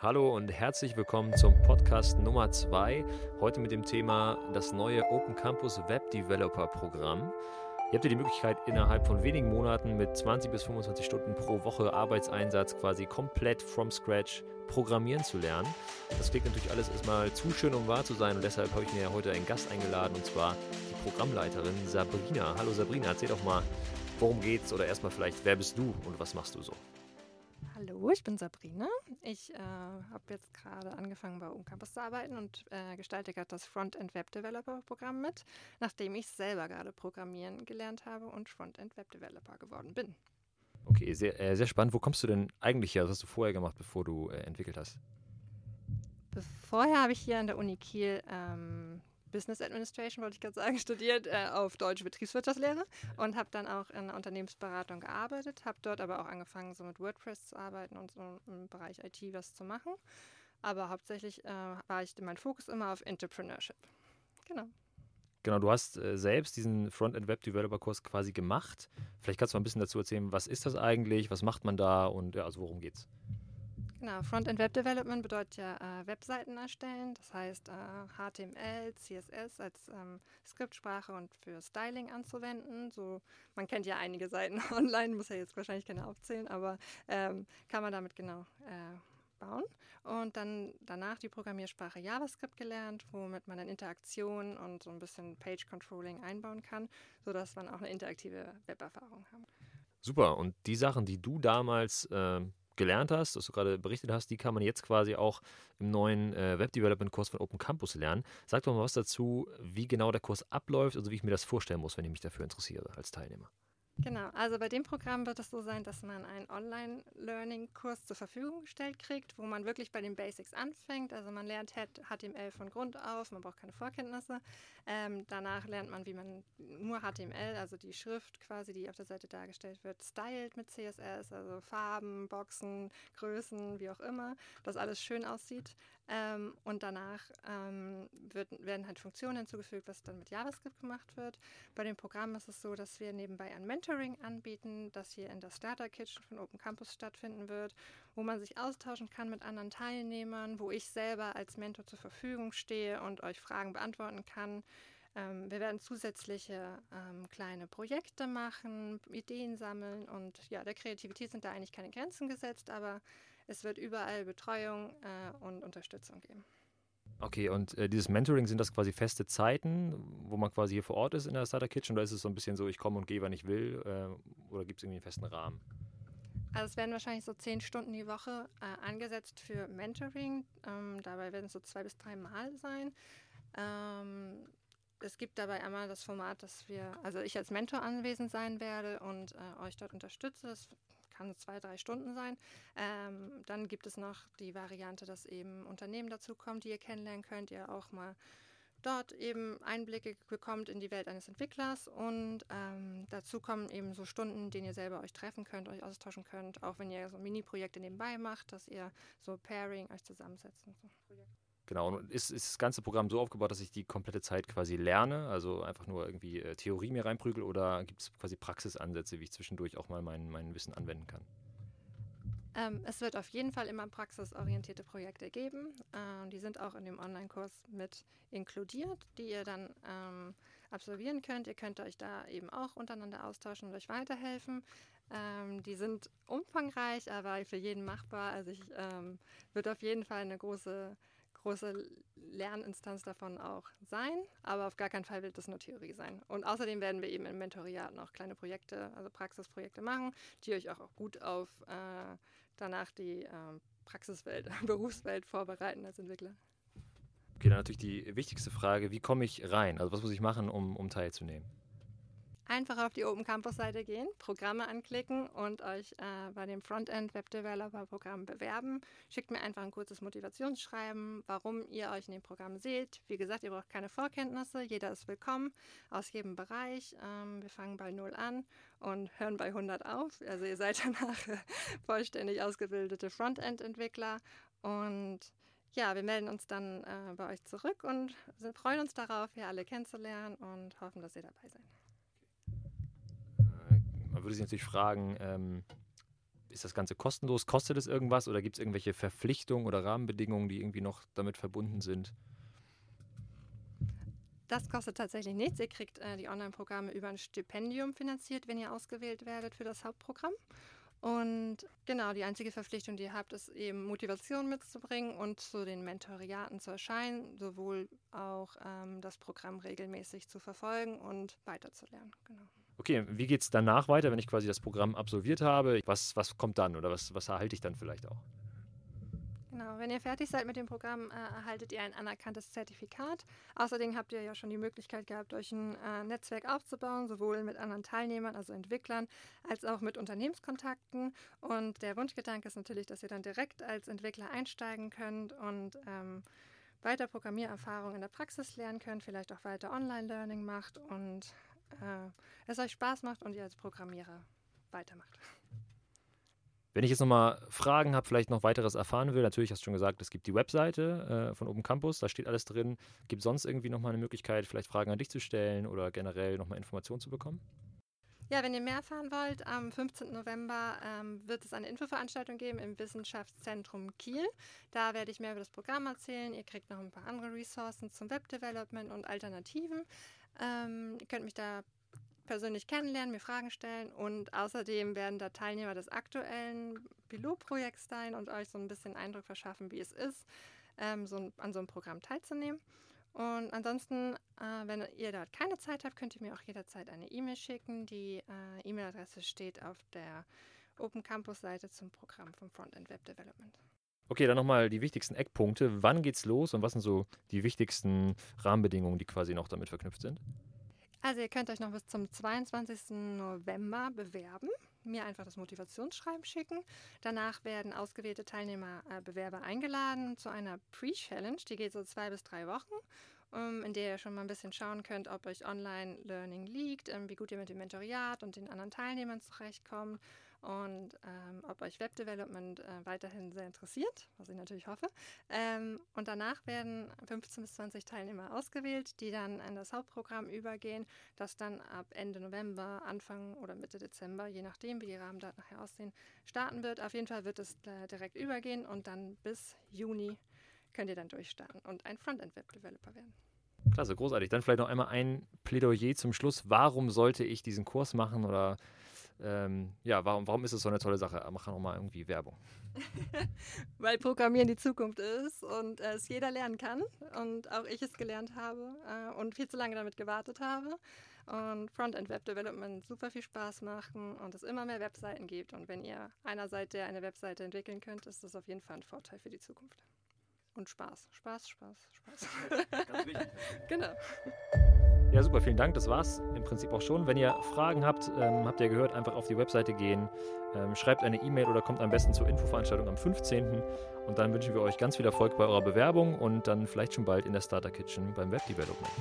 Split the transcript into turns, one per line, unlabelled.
Hallo und herzlich willkommen zum Podcast Nummer 2. Heute mit dem Thema das neue Open Campus Web Developer Programm. Ihr habt ja die Möglichkeit, innerhalb von wenigen Monaten mit 20 bis 25 Stunden pro Woche Arbeitseinsatz quasi komplett from scratch programmieren zu lernen. Das klingt natürlich alles erstmal zu schön, um wahr zu sein und deshalb habe ich mir heute einen Gast eingeladen und zwar die Programmleiterin Sabrina. Hallo Sabrina, erzähl doch mal, worum geht's oder erstmal vielleicht, wer bist du und was machst du so?
Hallo, ich bin Sabrina. Ich äh, habe jetzt gerade angefangen bei Campus zu arbeiten und äh, gestalte gerade das Frontend Web Developer Programm mit, nachdem ich selber gerade Programmieren gelernt habe und Frontend Web Developer geworden bin.
Okay, sehr, äh, sehr spannend. Wo kommst du denn eigentlich her? Was hast du vorher gemacht, bevor du äh, entwickelt hast?
Vorher habe ich hier an der Uni Kiel ähm, Business Administration, wollte ich gerade sagen, studiert äh, auf Deutsche Betriebswirtschaftslehre und habe dann auch in der Unternehmensberatung gearbeitet, habe dort aber auch angefangen, so mit WordPress zu arbeiten und so im Bereich IT was zu machen. Aber hauptsächlich äh, war ich mein Fokus immer auf Entrepreneurship. Genau.
Genau, du hast äh, selbst diesen Frontend Web Developer Kurs quasi gemacht. Vielleicht kannst du mal ein bisschen dazu erzählen, was ist das eigentlich, was macht man da und ja, also worum geht's?
Genau, Frontend Web Development bedeutet ja äh, Webseiten erstellen, das heißt äh, HTML, CSS als ähm, Skriptsprache und für Styling anzuwenden. So, man kennt ja einige Seiten online, muss ja jetzt wahrscheinlich keine aufzählen, aber ähm, kann man damit genau äh, bauen. Und dann danach die Programmiersprache JavaScript gelernt, womit man dann Interaktion und so ein bisschen Page Controlling einbauen kann, sodass man auch eine interaktive Weberfahrung hat.
Super, und die Sachen, die du damals ähm, gelernt hast, was du gerade berichtet hast, die kann man jetzt quasi auch im neuen äh, Web Development Kurs von Open Campus lernen. Sag doch mal was dazu, wie genau der Kurs abläuft, also wie ich mir das vorstellen muss, wenn ich mich dafür interessiere als Teilnehmer.
Genau, also bei dem Programm wird es so sein, dass man einen Online-Learning-Kurs zur Verfügung gestellt kriegt, wo man wirklich bei den Basics anfängt. Also man lernt HTML von Grund auf, man braucht keine Vorkenntnisse. Ähm, danach lernt man, wie man nur HTML, also die Schrift quasi, die auf der Seite dargestellt wird, stylt mit CSS, also Farben, Boxen, Größen, wie auch immer, dass alles schön aussieht. Ähm, und danach ähm, wird, werden halt Funktionen hinzugefügt, was dann mit JavaScript gemacht wird. Bei dem Programm ist es so, dass wir nebenbei ein Mentoring anbieten, das hier in der Starter Kitchen von Open Campus stattfinden wird, wo man sich austauschen kann mit anderen Teilnehmern, wo ich selber als Mentor zur Verfügung stehe und euch Fragen beantworten kann. Ähm, wir werden zusätzliche ähm, kleine Projekte machen, Ideen sammeln und ja, der Kreativität sind da eigentlich keine Grenzen gesetzt, aber es wird überall Betreuung äh, und Unterstützung geben.
Okay, und äh, dieses Mentoring, sind das quasi feste Zeiten, wo man quasi hier vor Ort ist in der Starter Kitchen oder ist es so ein bisschen so, ich komme und gehe, wann ich will äh, oder gibt es irgendwie einen festen Rahmen?
Also es werden wahrscheinlich so zehn Stunden die Woche äh, angesetzt für Mentoring. Ähm, dabei werden es so zwei bis drei Mal sein. Ähm, es gibt dabei einmal das Format, dass wir, also ich als Mentor anwesend sein werde und äh, euch dort unterstütze. Das kann zwei, drei Stunden sein. Ähm, dann gibt es noch die Variante, dass eben Unternehmen dazukommen, die ihr kennenlernen könnt, ihr auch mal dort eben Einblicke bekommt in die Welt eines Entwicklers und ähm, dazu kommen eben so Stunden, denen ihr selber euch treffen könnt, euch austauschen könnt, auch wenn ihr so Mini-Projekte nebenbei macht, dass ihr so Pairing euch zusammensetzt. Und so.
Genau, und ist, ist, das ganze Programm so aufgebaut, dass ich die komplette Zeit quasi lerne, also einfach nur irgendwie äh, Theorie mir reinprügel oder gibt es quasi Praxisansätze, wie ich zwischendurch auch mal mein, mein Wissen anwenden kann?
Ähm, es wird auf jeden Fall immer praxisorientierte Projekte geben. Ähm, die sind auch in dem Online-Kurs mit inkludiert, die ihr dann ähm, absolvieren könnt. Ihr könnt euch da eben auch untereinander austauschen und euch weiterhelfen. Ähm, die sind umfangreich, aber für jeden machbar. Also ich ähm, wird auf jeden Fall eine große große Lerninstanz davon auch sein, aber auf gar keinen Fall wird das nur Theorie sein. Und außerdem werden wir eben im Mentoriat noch kleine Projekte, also Praxisprojekte machen, die euch auch, gut auf äh, danach die äh, Praxiswelt, Berufswelt vorbereiten als Entwickler.
Okay, dann natürlich die wichtigste Frage, wie komme ich rein? Also was muss ich machen, um, um teilzunehmen?
Einfach auf die Open Campus Seite gehen, Programme anklicken und euch äh, bei dem Frontend Web Developer Programm bewerben. Schickt mir einfach ein kurzes Motivationsschreiben, warum ihr euch in dem Programm seht. Wie gesagt, ihr braucht keine Vorkenntnisse, jeder ist willkommen aus jedem Bereich. Ähm, wir fangen bei 0 an und hören bei 100 auf. Also ihr seid danach vollständig ausgebildete Frontend-Entwickler und ja, wir melden uns dann äh, bei euch zurück und freuen uns darauf, hier alle kennenzulernen und hoffen, dass ihr dabei seid
würde sich natürlich fragen, ähm, ist das Ganze kostenlos? Kostet es irgendwas oder gibt es irgendwelche Verpflichtungen oder Rahmenbedingungen, die irgendwie noch damit verbunden sind?
Das kostet tatsächlich nichts. Ihr kriegt äh, die Online-Programme über ein Stipendium finanziert, wenn ihr ausgewählt werdet für das Hauptprogramm. Und genau, die einzige Verpflichtung, die ihr habt, ist eben Motivation mitzubringen und zu den Mentoriaten zu erscheinen, sowohl auch ähm, das Programm regelmäßig zu verfolgen und weiterzulernen. Genau.
Okay, wie geht es danach weiter, wenn ich quasi das Programm absolviert habe? Was, was kommt dann oder was, was erhalte ich dann vielleicht auch?
Genau, wenn ihr fertig seid mit dem Programm, äh, erhaltet ihr ein anerkanntes Zertifikat. Außerdem habt ihr ja schon die Möglichkeit gehabt, euch ein äh, Netzwerk aufzubauen, sowohl mit anderen Teilnehmern, also Entwicklern, als auch mit Unternehmenskontakten. Und der Wunschgedanke ist natürlich, dass ihr dann direkt als Entwickler einsteigen könnt und ähm, weiter Programmiererfahrung in der Praxis lernen könnt, vielleicht auch weiter Online-Learning macht und äh, es euch Spaß macht und ihr als Programmierer weitermacht.
Wenn ich jetzt nochmal Fragen habe, vielleicht noch weiteres erfahren will, natürlich hast du schon gesagt, es gibt die Webseite äh, von Open Campus, da steht alles drin. Gibt es sonst irgendwie nochmal eine Möglichkeit, vielleicht Fragen an dich zu stellen oder generell nochmal Informationen zu bekommen?
Ja, wenn ihr mehr erfahren wollt, am 15. November ähm, wird es eine Infoveranstaltung geben im Wissenschaftszentrum Kiel. Da werde ich mehr über das Programm erzählen. Ihr kriegt noch ein paar andere Ressourcen zum Webdevelopment und Alternativen. Ähm, ihr könnt mich da persönlich kennenlernen, mir Fragen stellen und außerdem werden da Teilnehmer des aktuellen Pilotprojekts sein und euch so ein bisschen Eindruck verschaffen, wie es ist, ähm, so an so einem Programm teilzunehmen. Und ansonsten, äh, wenn ihr da keine Zeit habt, könnt ihr mir auch jederzeit eine E-Mail schicken. Die äh, E-Mail-Adresse steht auf der Open Campus-Seite zum Programm vom Frontend Web Development.
Okay, dann nochmal die wichtigsten Eckpunkte. Wann geht's los und was sind so die wichtigsten Rahmenbedingungen, die quasi noch damit verknüpft sind?
Also ihr könnt euch noch bis zum 22. November bewerben, mir einfach das Motivationsschreiben schicken. Danach werden ausgewählte Teilnehmer, äh, eingeladen zu einer Pre-Challenge, die geht so zwei bis drei Wochen, um, in der ihr schon mal ein bisschen schauen könnt, ob euch Online-Learning liegt, ähm, wie gut ihr mit dem Mentoriat und den anderen Teilnehmern zurechtkommt und ähm, ob euch Webdevelopment äh, weiterhin sehr interessiert, was ich natürlich hoffe. Ähm, und danach werden 15 bis 20 Teilnehmer ausgewählt, die dann in das Hauptprogramm übergehen, das dann ab Ende November, Anfang oder Mitte Dezember, je nachdem, wie die Rahmendaten nachher aussehen, starten wird. Auf jeden Fall wird es äh, direkt übergehen und dann bis Juni könnt ihr dann durchstarten und ein Frontend-Web-Developer werden.
Klasse, großartig. Dann vielleicht noch einmal ein Plädoyer zum Schluss. Warum sollte ich diesen Kurs machen oder ähm, ja, warum, warum ist es so eine tolle Sache? Mach noch mal irgendwie Werbung.
Weil Programmieren die Zukunft ist und äh, es jeder lernen kann und auch ich es gelernt habe äh, und viel zu lange damit gewartet habe und Frontend Web Development super viel Spaß machen und es immer mehr Webseiten gibt und wenn ihr einer seid, der eine Webseite entwickeln könnt, ist das auf jeden Fall ein Vorteil für die Zukunft. Und Spaß, Spaß, Spaß, Spaß. genau.
Ja, super, vielen Dank. Das war's im Prinzip auch schon. Wenn ihr Fragen habt, ähm, habt ihr gehört, einfach auf die Webseite gehen, ähm, schreibt eine E-Mail oder kommt am besten zur Infoveranstaltung am 15. Und dann wünschen wir euch ganz viel Erfolg bei eurer Bewerbung und dann vielleicht schon bald in der Starter Kitchen beim Web Development.